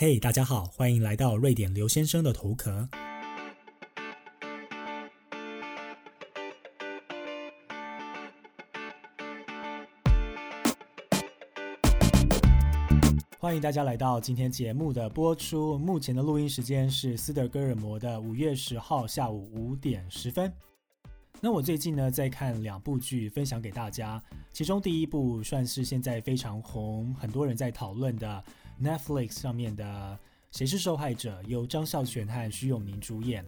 嘿，大家好，欢迎来到瑞典刘先生的头壳。欢迎大家来到今天节目的播出。目前的录音时间是斯德哥尔摩的五月十号下午五点十分。那我最近呢在看两部剧，分享给大家。其中第一部算是现在非常红，很多人在讨论的。Netflix 上面的《谁是受害者》由张孝全和徐永宁主演。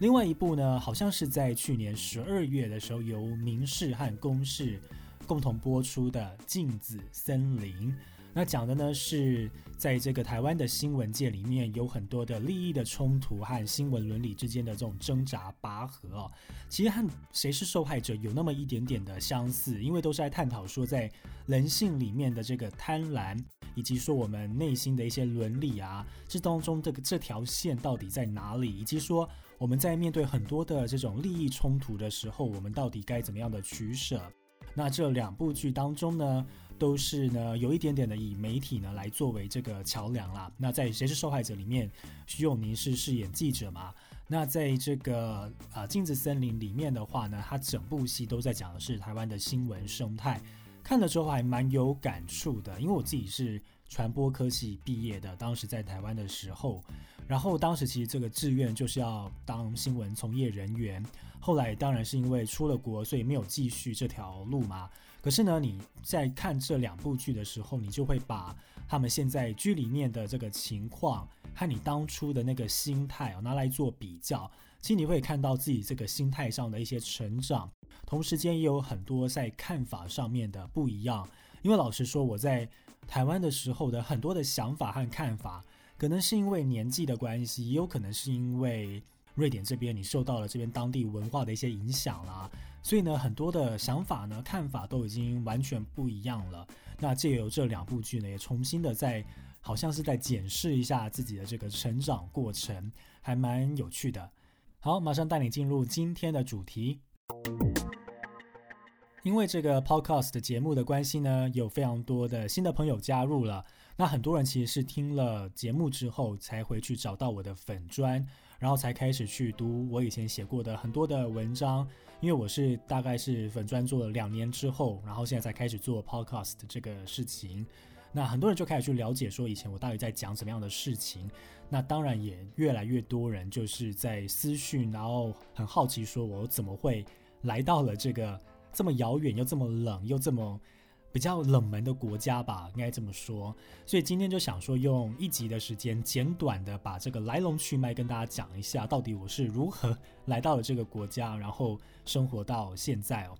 另外一部呢，好像是在去年十二月的时候由民视和公视共同播出的《镜子森林》。那讲的呢是在这个台湾的新闻界里面有很多的利益的冲突和新闻伦理之间的这种挣扎拔河哦，其实和谁是受害者有那么一点点的相似，因为都是在探讨说在人性里面的这个贪婪，以及说我们内心的一些伦理啊，这当中这个这条线到底在哪里，以及说我们在面对很多的这种利益冲突的时候，我们到底该怎么样的取舍？那这两部剧当中呢？都是呢，有一点点的以媒体呢来作为这个桥梁啦。那在《谁是受害者》里面，徐永宁是饰演记者嘛？那在这个啊《镜子森林》里面的话呢，它整部戏都在讲的是台湾的新闻生态。看了之后还蛮有感触的，因为我自己是传播科系毕业的，当时在台湾的时候，然后当时其实这个志愿就是要当新闻从业人员。后来当然是因为出了国，所以没有继续这条路嘛。可是呢，你在看这两部剧的时候，你就会把他们现在剧里面的这个情况和你当初的那个心态拿来做比较，其实你会看到自己这个心态上的一些成长，同时间也有很多在看法上面的不一样。因为老实说，我在台湾的时候的很多的想法和看法，可能是因为年纪的关系，也有可能是因为。瑞典这边，你受到了这边当地文化的一些影响啦，所以呢，很多的想法呢、看法都已经完全不一样了。那借由这两部剧呢，也重新的在，好像是在检视一下自己的这个成长过程，还蛮有趣的。好，马上带你进入今天的主题。因为这个 podcast 的节目的关系呢，有非常多的新的朋友加入了。那很多人其实是听了节目之后，才回去找到我的粉砖。然后才开始去读我以前写过的很多的文章，因为我是大概是粉专做了两年之后，然后现在才开始做 podcast 这个事情。那很多人就开始去了解说以前我到底在讲什么样的事情。那当然也越来越多人就是在私讯，然后很好奇说我怎么会来到了这个这么遥远又这么冷又这么。比较冷门的国家吧，应该这么说。所以今天就想说，用一集的时间，简短的把这个来龙去脉跟大家讲一下，到底我是如何 来到了这个国家，然后生活到现在哦。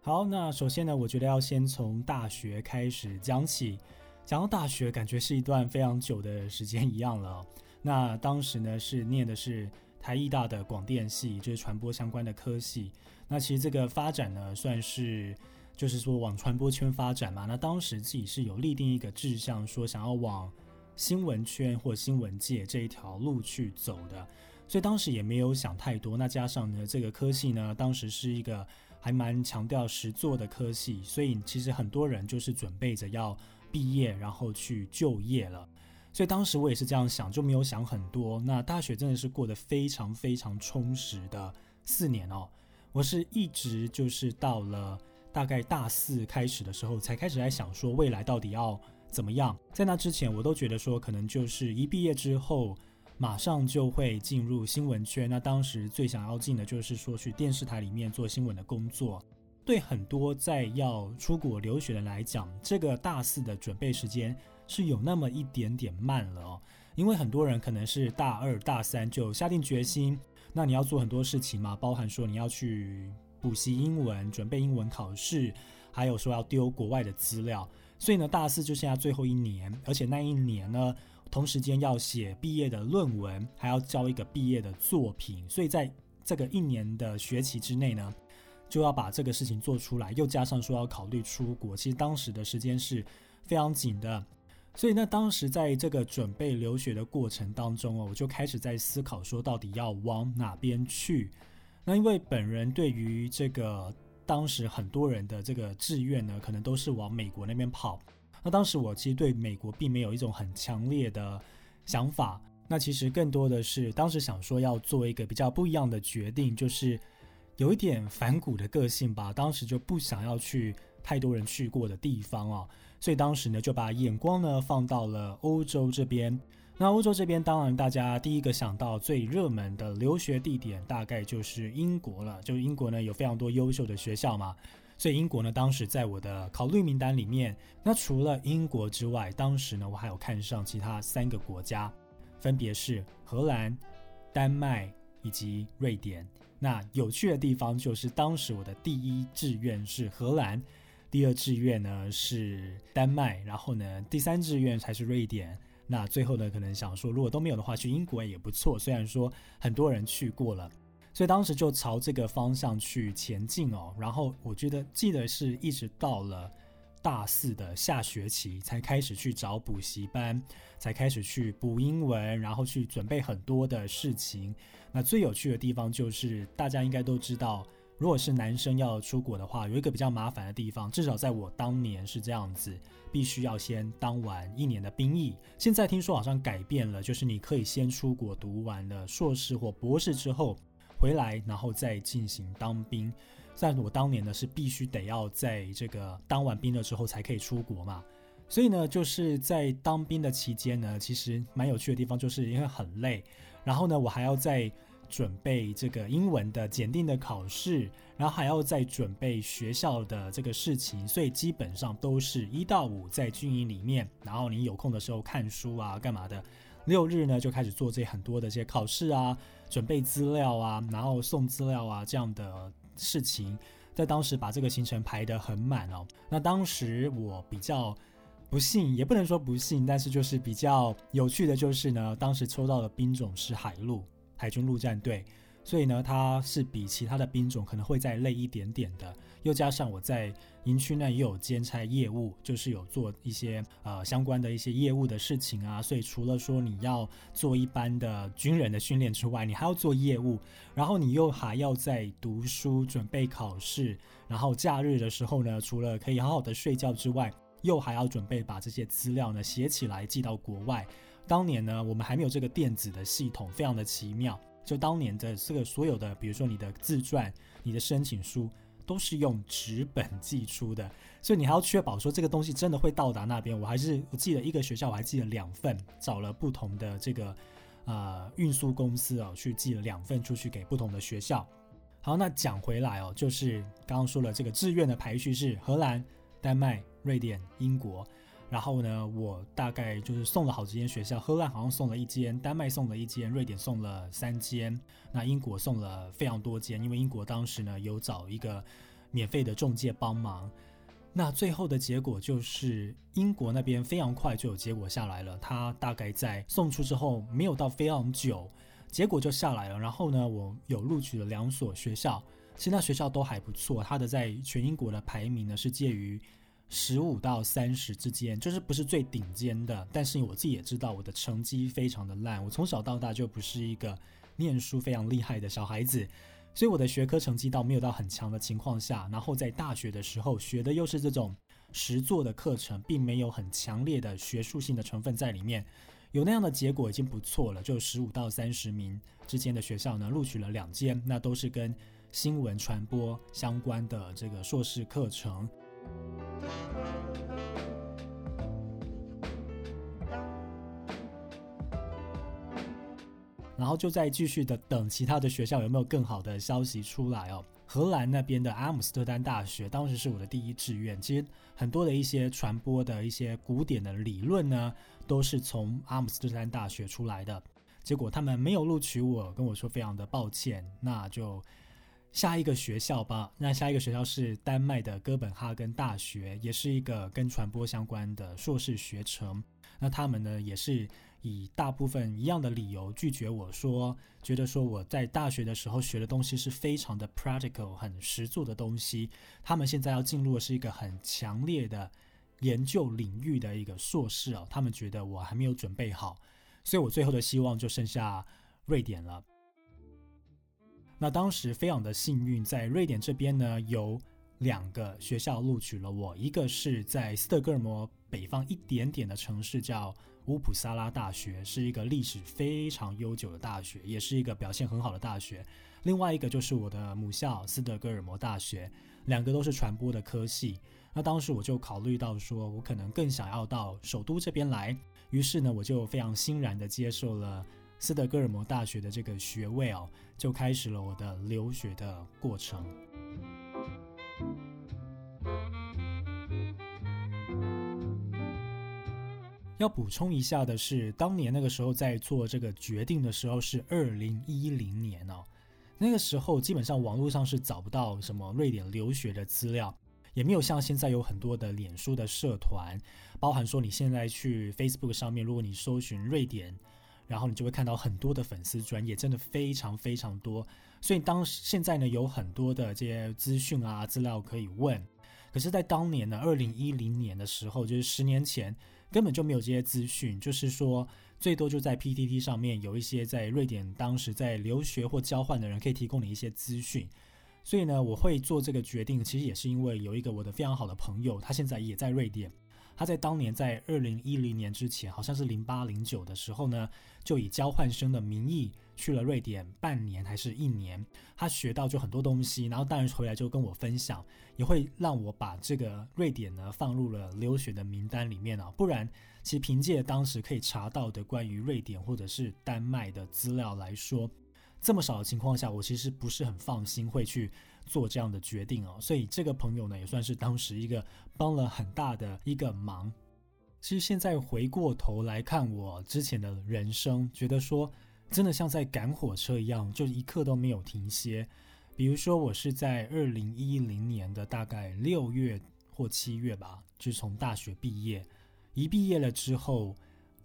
好，那首先呢，我觉得要先从大学开始讲起。讲到大学，感觉是一段非常久的时间一样了。那当时呢，是念的是台艺大的广电系，就是传播相关的科系。那其实这个发展呢，算是。就是说往传播圈发展嘛，那当时自己是有立定一个志向，说想要往新闻圈或新闻界这一条路去走的，所以当时也没有想太多。那加上呢，这个科系呢，当时是一个还蛮强调实作的科系，所以其实很多人就是准备着要毕业，然后去就业了。所以当时我也是这样想，就没有想很多。那大学真的是过得非常非常充实的四年哦，我是一直就是到了。大概大四开始的时候，才开始在想说未来到底要怎么样。在那之前，我都觉得说可能就是一毕业之后，马上就会进入新闻圈。那当时最想要进的就是说去电视台里面做新闻的工作。对很多在要出国留学的来讲，这个大四的准备时间是有那么一点点慢了哦。因为很多人可能是大二、大三就下定决心，那你要做很多事情嘛，包含说你要去。补习英文，准备英文考试，还有说要丢国外的资料，所以呢，大四就剩下最后一年，而且那一年呢，同时间要写毕业的论文，还要交一个毕业的作品，所以在这个一年的学期之内呢，就要把这个事情做出来，又加上说要考虑出国，其实当时的时间是非常紧的，所以呢，当时在这个准备留学的过程当中哦，我就开始在思考说，到底要往哪边去。那因为本人对于这个当时很多人的这个志愿呢，可能都是往美国那边跑。那当时我其实对美国并没有一种很强烈的想法。那其实更多的是当时想说要做一个比较不一样的决定，就是有一点反骨的个性吧。当时就不想要去太多人去过的地方啊，所以当时呢就把眼光呢放到了欧洲这边。那欧洲这边当然大家第一个想到最热门的留学地点大概就是英国了，就英国呢有非常多优秀的学校嘛。所以英国呢，当时在我的考虑名单里面。那除了英国之外，当时呢，我还有看上其他三个国家，分别是荷兰、丹麦以及瑞典。那有趣的地方就是，当时我的第一志愿是荷兰，第二志愿呢是丹麦，然后呢第三志愿才是瑞典。那最后呢，可能想说，如果都没有的话，去英国也不错。虽然说很多人去过了。所以当时就朝这个方向去前进哦，然后我觉得记得是一直到了大四的下学期才开始去找补习班，才开始去补英文，然后去准备很多的事情。那最有趣的地方就是大家应该都知道，如果是男生要出国的话，有一个比较麻烦的地方，至少在我当年是这样子，必须要先当完一年的兵役。现在听说好像改变了，就是你可以先出国读完了硕士或博士之后。回来，然后再进行当兵。但我当年呢是必须得要在这个当完兵了之后才可以出国嘛。所以呢，就是在当兵的期间呢，其实蛮有趣的地方，就是因为很累。然后呢，我还要在准备这个英文的检定的考试，然后还要再准备学校的这个事情。所以基本上都是一到五在军营里面，然后你有空的时候看书啊，干嘛的。六日呢就开始做这很多的这些考试啊，准备资料啊，然后送资料啊这样的事情，在当时把这个行程排得很满哦。那当时我比较不幸，也不能说不幸，但是就是比较有趣的就是呢，当时抽到的兵种是海陆海军陆战队。所以呢，它是比其他的兵种可能会再累一点点的。又加上我在营区内也有兼差业务，就是有做一些呃相关的一些业务的事情啊。所以除了说你要做一般的军人的训练之外，你还要做业务，然后你又还要在读书、准备考试，然后假日的时候呢，除了可以好好的睡觉之外，又还要准备把这些资料呢写起来寄到国外。当年呢，我们还没有这个电子的系统，非常的奇妙。就当年的这个所有的，比如说你的自传、你的申请书，都是用纸本寄出的，所以你还要确保说这个东西真的会到达那边。我还是我记得一个学校，我还寄了两份，找了不同的这个呃运输公司哦，去寄了两份出去给不同的学校。好，那讲回来哦，就是刚刚说了这个志愿的排序是荷兰、丹麦、瑞典、英国。然后呢，我大概就是送了好几间学校，荷兰好像送了一间，丹麦送了一间，瑞典送了三间，那英国送了非常多间，因为英国当时呢有找一个免费的中介帮忙。那最后的结果就是英国那边非常快就有结果下来了，他大概在送出之后没有到非常久，结果就下来了。然后呢，我有录取了两所学校，其他学校都还不错，它的在全英国的排名呢是介于。十五到三十之间，就是不是最顶尖的，但是我自己也知道我的成绩非常的烂。我从小到大就不是一个念书非常厉害的小孩子，所以我的学科成绩到没有到很强的情况下，然后在大学的时候学的又是这种实作的课程，并没有很强烈的学术性的成分在里面，有那样的结果已经不错了。就十五到三十名之间的学校呢，录取了两间，那都是跟新闻传播相关的这个硕士课程。然后就在继续的等其他的学校有没有更好的消息出来哦。荷兰那边的阿姆斯特丹大学当时是我的第一志愿，其实很多的一些传播的一些古典的理论呢，都是从阿姆斯特丹大学出来的。结果他们没有录取我，跟我说非常的抱歉，那就。下一个学校吧，那下一个学校是丹麦的哥本哈根大学，也是一个跟传播相关的硕士学程。那他们呢，也是以大部分一样的理由拒绝我说，觉得说我在大学的时候学的东西是非常的 practical，很实做的东西。他们现在要进入的是一个很强烈的研究领域的一个硕士哦，他们觉得我还没有准备好，所以我最后的希望就剩下瑞典了。那当时非常的幸运，在瑞典这边呢，有两个学校录取了我，一个是在斯德哥尔摩北方一点点的城市叫乌普萨拉大学，是一个历史非常悠久的大学，也是一个表现很好的大学。另外一个就是我的母校斯德哥尔摩大学，两个都是传播的科系。那当时我就考虑到说，我可能更想要到首都这边来，于是呢，我就非常欣然的接受了斯德哥尔摩大学的这个学位哦，就开始了我的留学的过程。要补充一下的是，当年那个时候在做这个决定的时候是二零一零年哦，那个时候基本上网络上是找不到什么瑞典留学的资料，也没有像现在有很多的脸书的社团，包含说你现在去 Facebook 上面，如果你搜寻瑞典，然后你就会看到很多的粉丝专业，真的非常非常多。所以当现在呢有很多的这些资讯啊资料可以问，可是，在当年呢二零一零年的时候，就是十年前。根本就没有这些资讯，就是说最多就在 PTT 上面有一些在瑞典当时在留学或交换的人可以提供你一些资讯，所以呢，我会做这个决定，其实也是因为有一个我的非常好的朋友，他现在也在瑞典。他在当年在二零一零年之前，好像是零八零九的时候呢，就以交换生的名义去了瑞典半年还是一年。他学到就很多东西，然后当然回来就跟我分享，也会让我把这个瑞典呢放入了留学的名单里面啊。不然，其实凭借当时可以查到的关于瑞典或者是丹麦的资料来说，这么少的情况下，我其实不是很放心会去。做这样的决定哦，所以这个朋友呢，也算是当时一个帮了很大的一个忙。其实现在回过头来看我之前的人生，觉得说真的像在赶火车一样，就一刻都没有停歇。比如说，我是在二零一零年的大概六月或七月吧，就是从大学毕业。一毕业了之后，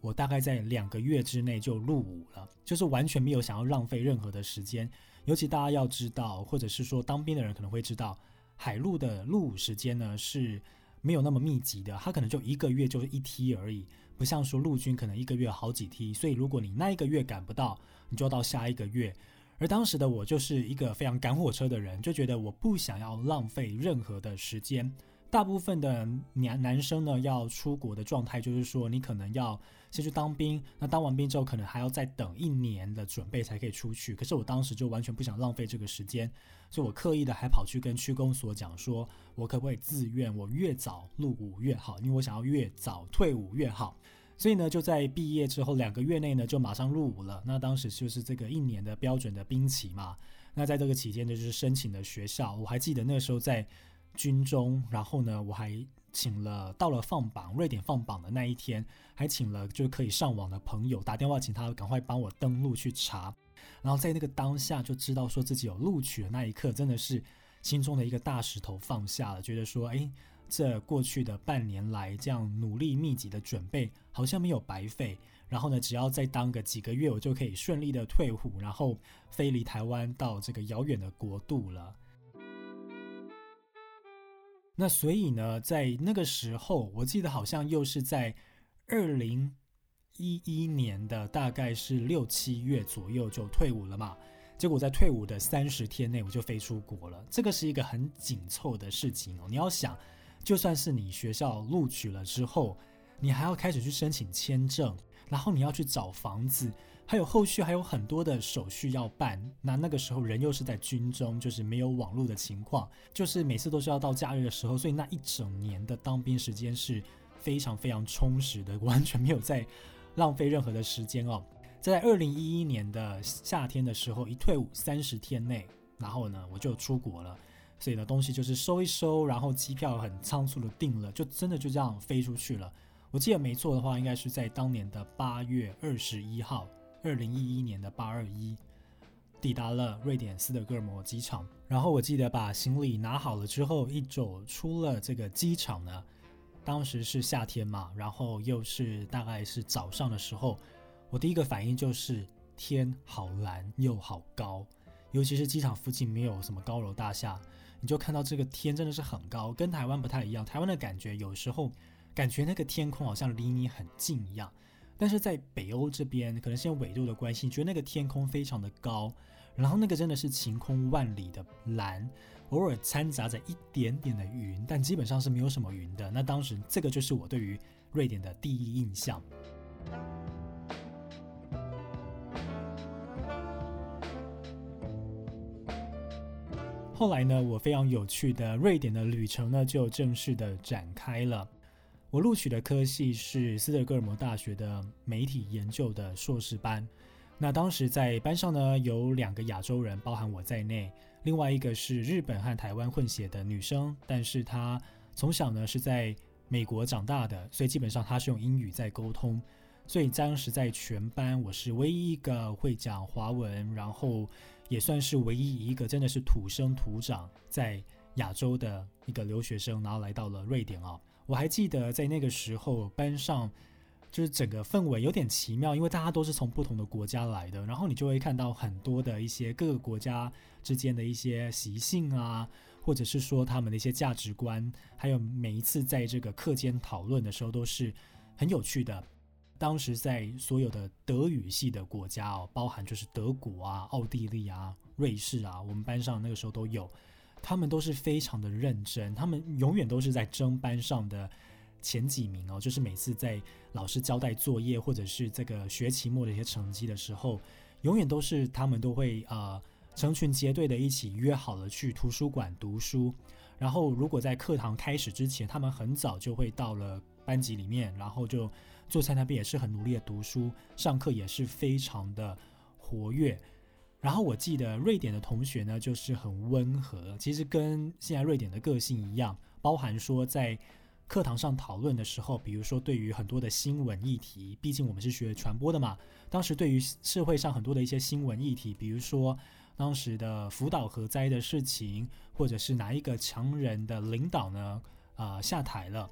我大概在两个月之内就入伍了，就是完全没有想要浪费任何的时间。尤其大家要知道，或者是说当兵的人可能会知道，海陆的入伍时间呢是没有那么密集的，他可能就一个月就是一梯而已，不像说陆军可能一个月好几梯，所以如果你那一个月赶不到，你就要到下一个月。而当时的我就是一个非常赶火车的人，就觉得我不想要浪费任何的时间。大部分的男男生呢，要出国的状态就是说，你可能要先去当兵，那当完兵之后，可能还要再等一年的准备才可以出去。可是我当时就完全不想浪费这个时间，所以我刻意的还跑去跟区公所讲说，我可不可以自愿，我越早入伍越好，因为我想要越早退伍越好。所以呢，就在毕业之后两个月内呢，就马上入伍了。那当时就是这个一年的标准的兵期嘛。那在这个期间呢，就是申请的学校，我还记得那时候在。军中，然后呢，我还请了到了放榜，瑞典放榜的那一天，还请了就可以上网的朋友打电话，请他赶快帮我登录去查。然后在那个当下就知道说自己有录取的那一刻，真的是心中的一个大石头放下了，觉得说，哎，这过去的半年来这样努力密集的准备，好像没有白费。然后呢，只要再当个几个月，我就可以顺利的退伍，然后飞离台湾到这个遥远的国度了。那所以呢，在那个时候，我记得好像又是在二零一一年的大概是六七月左右就退伍了嘛。结果在退伍的三十天内，我就飞出国了。这个是一个很紧凑的事情哦。你要想，就算是你学校录取了之后，你还要开始去申请签证，然后你要去找房子。还有后续还有很多的手续要办，那那个时候人又是在军中，就是没有网络的情况，就是每次都是要到假日的时候，所以那一整年的当兵时间是非常非常充实的，完全没有在浪费任何的时间哦。在二零一一年的夏天的时候，一退伍三十天内，然后呢我就出国了，所以呢东西就是收一收，然后机票很仓促的订了，就真的就这样飞出去了。我记得没错的话，应该是在当年的八月二十一号。二零一一年的八二一，抵达了瑞典斯德哥尔摩机场。然后我记得把行李拿好了之后，一走出了这个机场呢，当时是夏天嘛，然后又是大概是早上的时候，我第一个反应就是天好蓝又好高，尤其是机场附近没有什么高楼大厦，你就看到这个天真的是很高，跟台湾不太一样。台湾的感觉有时候感觉那个天空好像离你很近一样。但是在北欧这边，可能是因为纬度的关系，觉得那个天空非常的高，然后那个真的是晴空万里的蓝，偶尔掺杂着一点点的云，但基本上是没有什么云的。那当时这个就是我对于瑞典的第一印象。后来呢，我非常有趣的瑞典的旅程呢，就正式的展开了。我录取的科系是斯德哥尔摩大学的媒体研究的硕士班。那当时在班上呢，有两个亚洲人，包含我在内，另外一个是日本和台湾混血的女生，但是她从小呢是在美国长大的，所以基本上她是用英语在沟通。所以当时在全班，我是唯一一个会讲华文，然后也算是唯一一个真的是土生土长在亚洲的一个留学生，然后来到了瑞典哦。我还记得在那个时候，班上就是整个氛围有点奇妙，因为大家都是从不同的国家来的，然后你就会看到很多的一些各个国家之间的一些习性啊，或者是说他们的一些价值观，还有每一次在这个课间讨论的时候都是很有趣的。当时在所有的德语系的国家哦，包含就是德国啊、奥地利啊、瑞士啊，我们班上那个时候都有。他们都是非常的认真，他们永远都是在争班上的前几名哦。就是每次在老师交代作业或者是这个学期末的一些成绩的时候，永远都是他们都会呃成群结队的一起约好了去图书馆读书。然后如果在课堂开始之前，他们很早就会到了班级里面，然后就坐在那边也是很努力的读书，上课也是非常的活跃。然后我记得瑞典的同学呢，就是很温和，其实跟现在瑞典的个性一样，包含说在课堂上讨论的时候，比如说对于很多的新闻议题，毕竟我们是学传播的嘛，当时对于社会上很多的一些新闻议题，比如说当时的福岛核灾的事情，或者是哪一个强人的领导呢，啊下台了。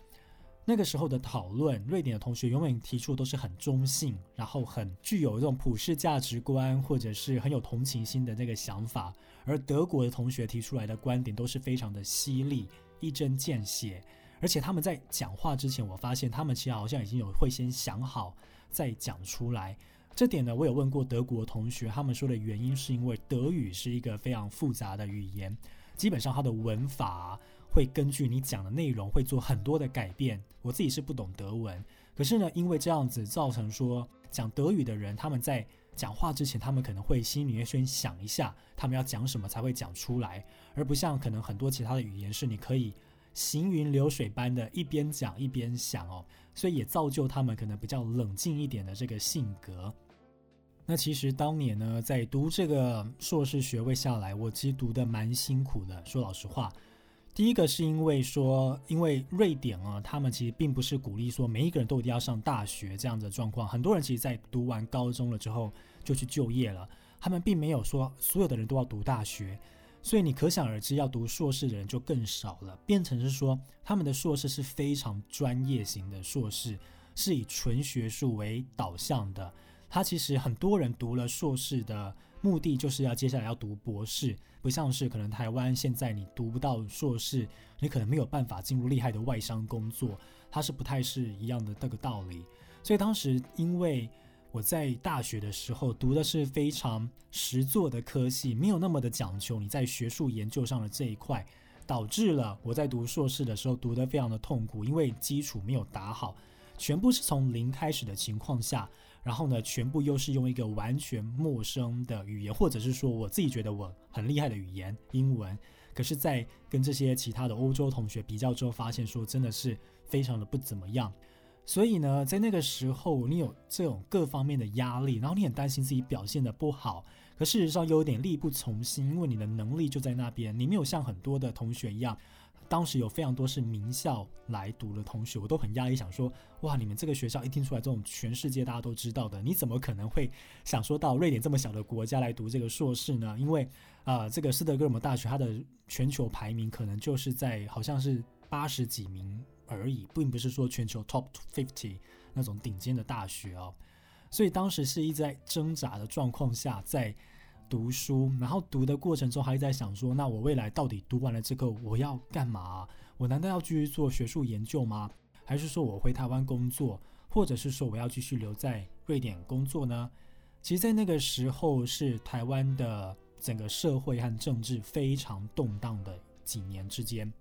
那个时候的讨论，瑞典的同学永远提出都是很中性，然后很具有这种普世价值观，或者是很有同情心的那个想法。而德国的同学提出来的观点都是非常的犀利、一针见血，而且他们在讲话之前，我发现他们其实好像已经有会先想好再讲出来。这点呢，我有问过德国同学，他们说的原因是因为德语是一个非常复杂的语言，基本上它的文法。会根据你讲的内容会做很多的改变。我自己是不懂德文，可是呢，因为这样子造成说讲德语的人他们在讲话之前，他们可能会心里面先想一下他们要讲什么才会讲出来，而不像可能很多其他的语言是你可以行云流水般的一边讲一边想哦，所以也造就他们可能比较冷静一点的这个性格。那其实当年呢，在读这个硕士学位下来，我其实读的蛮辛苦的，说老实话。第一个是因为说，因为瑞典啊，他们其实并不是鼓励说每一个人都一定要上大学这样的状况。很多人其实，在读完高中了之后就去就业了，他们并没有说所有的人都要读大学，所以你可想而知，要读硕士的人就更少了，变成是说他们的硕士是非常专业型的硕士，是以纯学术为导向的。他其实很多人读了硕士的。目的就是要接下来要读博士，不像是可能台湾现在你读不到硕士，你可能没有办法进入厉害的外商工作，它是不太是一样的那个道理。所以当时因为我在大学的时候读的是非常实作的科系，没有那么的讲究你在学术研究上的这一块，导致了我在读硕士的时候读得非常的痛苦，因为基础没有打好，全部是从零开始的情况下。然后呢，全部又是用一个完全陌生的语言，或者是说我自己觉得我很厉害的语言——英文。可是，在跟这些其他的欧洲同学比较之后，发现说真的是非常的不怎么样。所以呢，在那个时候，你有这种各方面的压力，然后你很担心自己表现的不好，可事实上又有点力不从心，因为你的能力就在那边，你没有像很多的同学一样。当时有非常多是名校来读的同学，我都很压抑，想说哇，你们这个学校一听出来这种全世界大家都知道的，你怎么可能会想说到瑞典这么小的国家来读这个硕士呢？因为啊，这个斯德哥尔摩大学它的全球排名可能就是在好像是八十几名而已，并不是说全球 top fifty 那种顶尖的大学哦。所以当时是一直在挣扎的状况下在。读书，然后读的过程中还在想说，那我未来到底读完了这个我要干嘛？我难道要继续做学术研究吗？还是说我回台湾工作，或者是说我要继续留在瑞典工作呢？其实，在那个时候是台湾的整个社会和政治非常动荡的几年之间，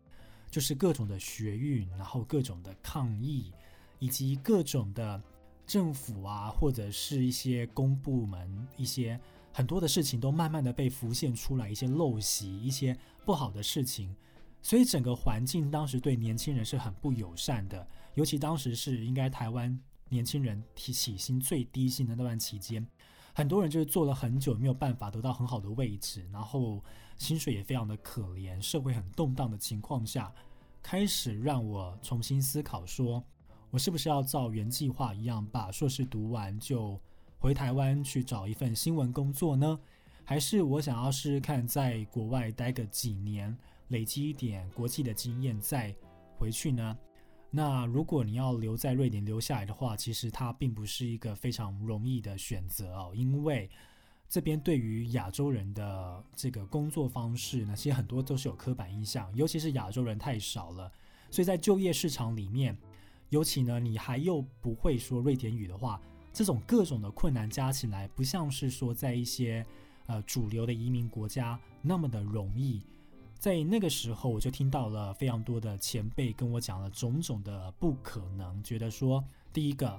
就是各种的学运，然后各种的抗议，以及各种的政府啊，或者是一些公部门，一些很多的事情都慢慢的被浮现出来，一些陋习，一些不好的事情，所以整个环境当时对年轻人是很不友善的，尤其当时是应该台湾年轻人提起薪最低薪的那段期间，很多人就是做了很久没有办法得到很好的位置，然后薪水也非常的可怜，社会很动荡的情况下，开始让我重新思考说。我是不是要照原计划一样，把硕士读完就回台湾去找一份新闻工作呢？还是我想要试试看在国外待个几年，累积一点国际的经验再回去呢？那如果你要留在瑞典留下来的话，其实它并不是一个非常容易的选择哦，因为这边对于亚洲人的这个工作方式呢，其实很多都是有刻板印象，尤其是亚洲人太少了，所以在就业市场里面。尤其呢，你还又不会说瑞典语的话，这种各种的困难加起来，不像是说在一些呃主流的移民国家那么的容易。在那个时候，我就听到了非常多的前辈跟我讲了种种的不可能，觉得说，第一个，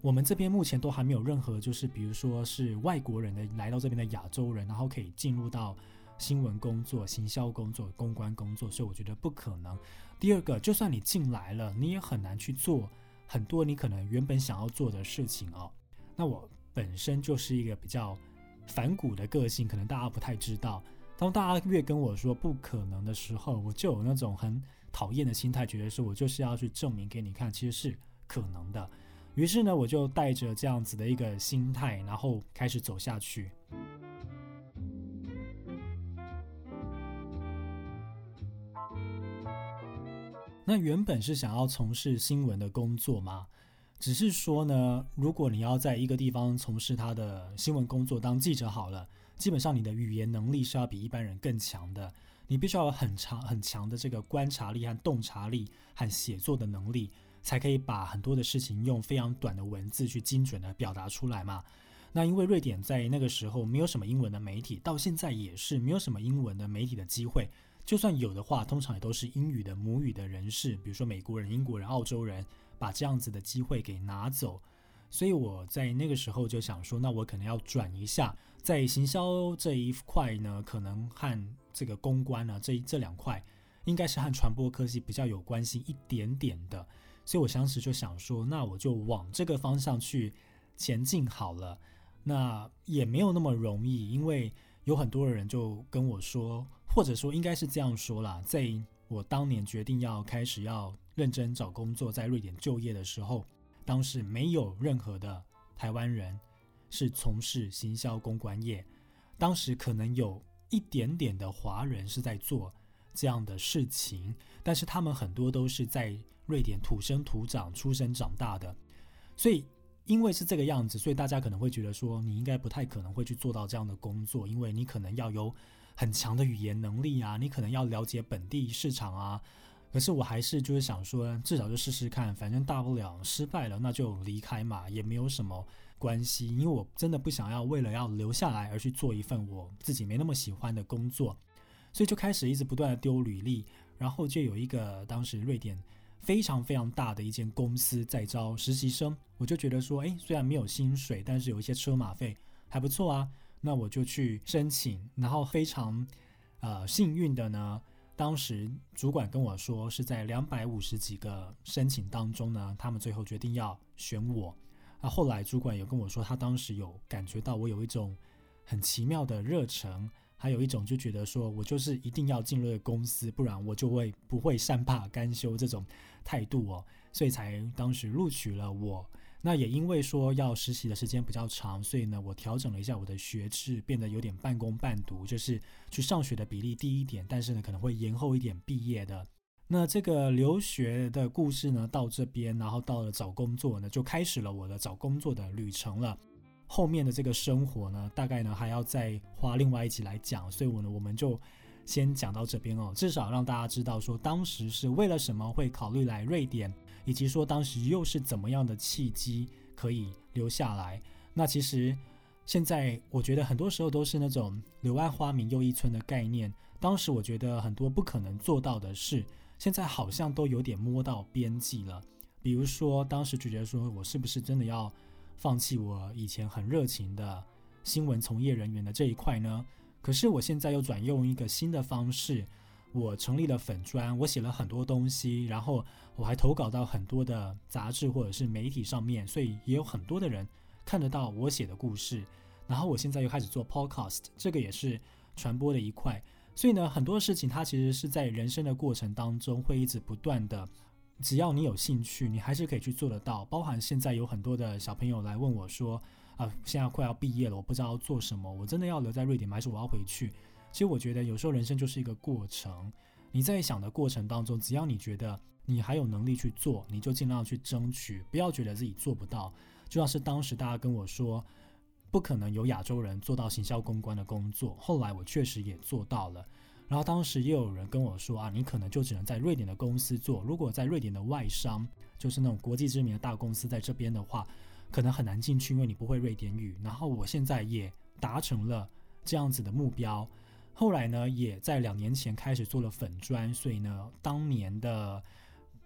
我们这边目前都还没有任何，就是比如说是外国人的来到这边的亚洲人，然后可以进入到。新闻工作、行销工作、公关工作，所以我觉得不可能。第二个，就算你进来了，你也很难去做很多你可能原本想要做的事情哦。那我本身就是一个比较反骨的个性，可能大家不太知道。当大家越跟我说不可能的时候，我就有那种很讨厌的心态，觉得说我就是要去证明给你看，其实是可能的。于是呢，我就带着这样子的一个心态，然后开始走下去。那原本是想要从事新闻的工作吗？只是说呢，如果你要在一个地方从事他的新闻工作，当记者好了，基本上你的语言能力是要比一般人更强的。你必须要有很长很强的这个观察力和洞察力和写作的能力，才可以把很多的事情用非常短的文字去精准的表达出来嘛。那因为瑞典在那个时候没有什么英文的媒体，到现在也是没有什么英文的媒体的机会。就算有的话，通常也都是英语的母语的人士，比如说美国人、英国人、澳洲人，把这样子的机会给拿走。所以我在那个时候就想说，那我可能要转一下，在行销这一块呢，可能和这个公关呢这这两块，应该是和传播科技比较有关系一点点的。所以我当时就想说，那我就往这个方向去前进好了。那也没有那么容易，因为有很多人就跟我说。或者说应该是这样说啦，在我当年决定要开始要认真找工作，在瑞典就业的时候，当时没有任何的台湾人是从事行销公关业，当时可能有一点点的华人是在做这样的事情，但是他们很多都是在瑞典土生土长、出生长大的，所以因为是这个样子，所以大家可能会觉得说，你应该不太可能会去做到这样的工作，因为你可能要有。很强的语言能力啊，你可能要了解本地市场啊。可是我还是就是想说，至少就试试看，反正大不了失败了那就离开嘛，也没有什么关系。因为我真的不想要为了要留下来而去做一份我自己没那么喜欢的工作，所以就开始一直不断的丢履历。然后就有一个当时瑞典非常非常大的一间公司在招实习生，我就觉得说，哎，虽然没有薪水，但是有一些车马费还不错啊。那我就去申请，然后非常，呃，幸运的呢，当时主管跟我说是在两百五十几个申请当中呢，他们最后决定要选我。那后来主管有跟我说，他当时有感觉到我有一种很奇妙的热忱，还有一种就觉得说我就是一定要进入公司，不然我就会不会善罢甘休这种态度哦，所以才当时录取了我。那也因为说要实习的时间比较长，所以呢，我调整了一下我的学制，变得有点半工半读，就是去上学的比例低一点，但是呢，可能会延后一点毕业的。那这个留学的故事呢，到这边，然后到了找工作呢，就开始了我的找工作的旅程了。后面的这个生活呢，大概呢还要再花另外一集来讲，所以我呢，我们就先讲到这边哦，至少让大家知道说当时是为了什么会考虑来瑞典。以及说当时又是怎么样的契机可以留下来？那其实现在我觉得很多时候都是那种“柳暗花明又一村”的概念。当时我觉得很多不可能做到的事，现在好像都有点摸到边际了。比如说，当时就觉得说我是不是真的要放弃我以前很热情的新闻从业人员的这一块呢？可是我现在又转用一个新的方式，我成立了粉砖，我写了很多东西，然后我还投稿到很多的杂志或者是媒体上面，所以也有很多的人看得到我写的故事。然后我现在又开始做 podcast，这个也是传播的一块。所以呢，很多事情它其实是在人生的过程当中会一直不断的。只要你有兴趣，你还是可以去做得到。包含现在有很多的小朋友来问我说：“啊，现在快要毕业了，我不知道做什么，我真的要留在瑞典吗？还是我要回去？”其实我觉得有时候人生就是一个过程。你在想的过程当中，只要你觉得你还有能力去做，你就尽量去争取，不要觉得自己做不到。就像是当时大家跟我说，不可能有亚洲人做到行销公关的工作，后来我确实也做到了。然后当时也有人跟我说啊，你可能就只能在瑞典的公司做。如果在瑞典的外商，就是那种国际知名的大公司，在这边的话，可能很难进去，因为你不会瑞典语。然后我现在也达成了这样子的目标。后来呢，也在两年前开始做了粉砖，所以呢，当年的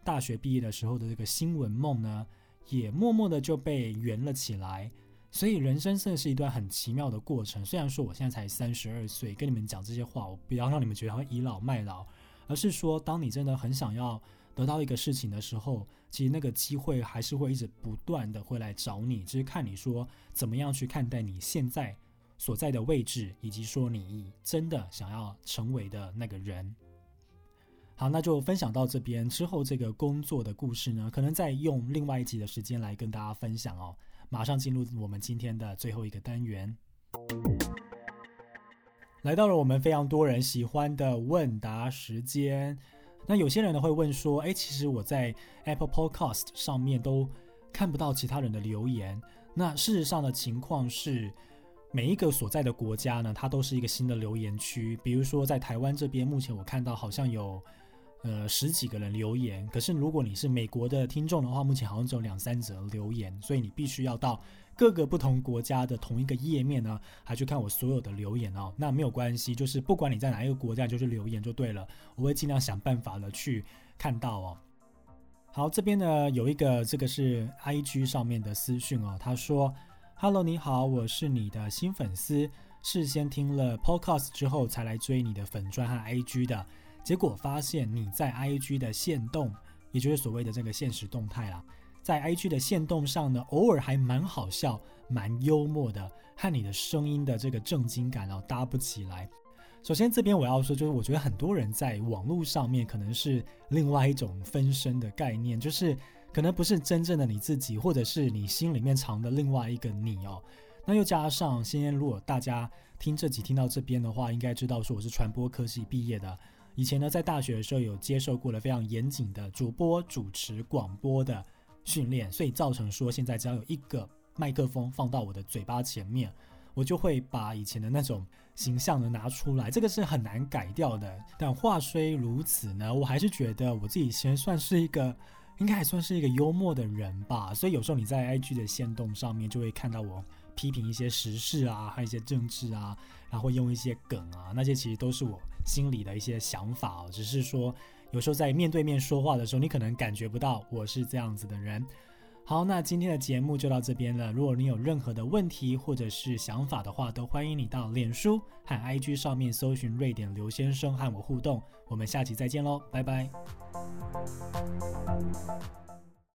大学毕业的时候的这个新闻梦呢，也默默的就被圆了起来。所以人生真的是一段很奇妙的过程。虽然说我现在才三十二岁，跟你们讲这些话，我不要让你们觉得倚老卖老，而是说，当你真的很想要得到一个事情的时候，其实那个机会还是会一直不断的会来找你，只是看你说怎么样去看待你现在所在的位置，以及说你真的想要成为的那个人。好，那就分享到这边之后，这个工作的故事呢，可能再用另外一集的时间来跟大家分享哦。马上进入我们今天的最后一个单元，来到了我们非常多人喜欢的问答时间。那有些人呢会问说：“哎，其实我在 Apple Podcast 上面都看不到其他人的留言。”那事实上的情况是，每一个所在的国家呢，它都是一个新的留言区。比如说在台湾这边，目前我看到好像有。呃，十几个人留言，可是如果你是美国的听众的话，目前好像只有两三则留言，所以你必须要到各个不同国家的同一个页面呢，还去看我所有的留言哦。那没有关系，就是不管你在哪一个国家，就是留言就对了，我会尽量想办法的去看到哦。好，这边呢有一个，这个是 I G 上面的私讯哦，他说：“Hello，你好，我是你的新粉丝，事先听了 Podcast 之后才来追你的粉钻和 I G 的。”结果发现你在 I G 的线动，也就是所谓的这个现实动态啦，在 I G 的线动上呢，偶尔还蛮好笑、蛮幽默的，和你的声音的这个正经感哦搭不起来。首先这边我要说，就是我觉得很多人在网络上面可能是另外一种分身的概念，就是可能不是真正的你自己，或者是你心里面藏的另外一个你哦。那又加上，今天如果大家听这集听到这边的话，应该知道说我是传播科系毕业的。以前呢，在大学的时候有接受过了非常严谨的主播主持广播的训练，所以造成说现在只要有一个麦克风放到我的嘴巴前面，我就会把以前的那种形象呢拿出来，这个是很难改掉的。但话虽如此呢，我还是觉得我自己其实算是一个，应该还算是一个幽默的人吧。所以有时候你在 IG 的线动上面就会看到我批评一些时事啊，还有一些政治啊，然后用一些梗啊，那些其实都是我。心里的一些想法哦，只是说有时候在面对面说话的时候，你可能感觉不到我是这样子的人。好那今天的节目就到这边了。如果你有任何的问题或者是想法的话都欢迎你到脸书和 ig 上面搜寻瑞典刘先生和我互动。我们下期再见喽拜拜。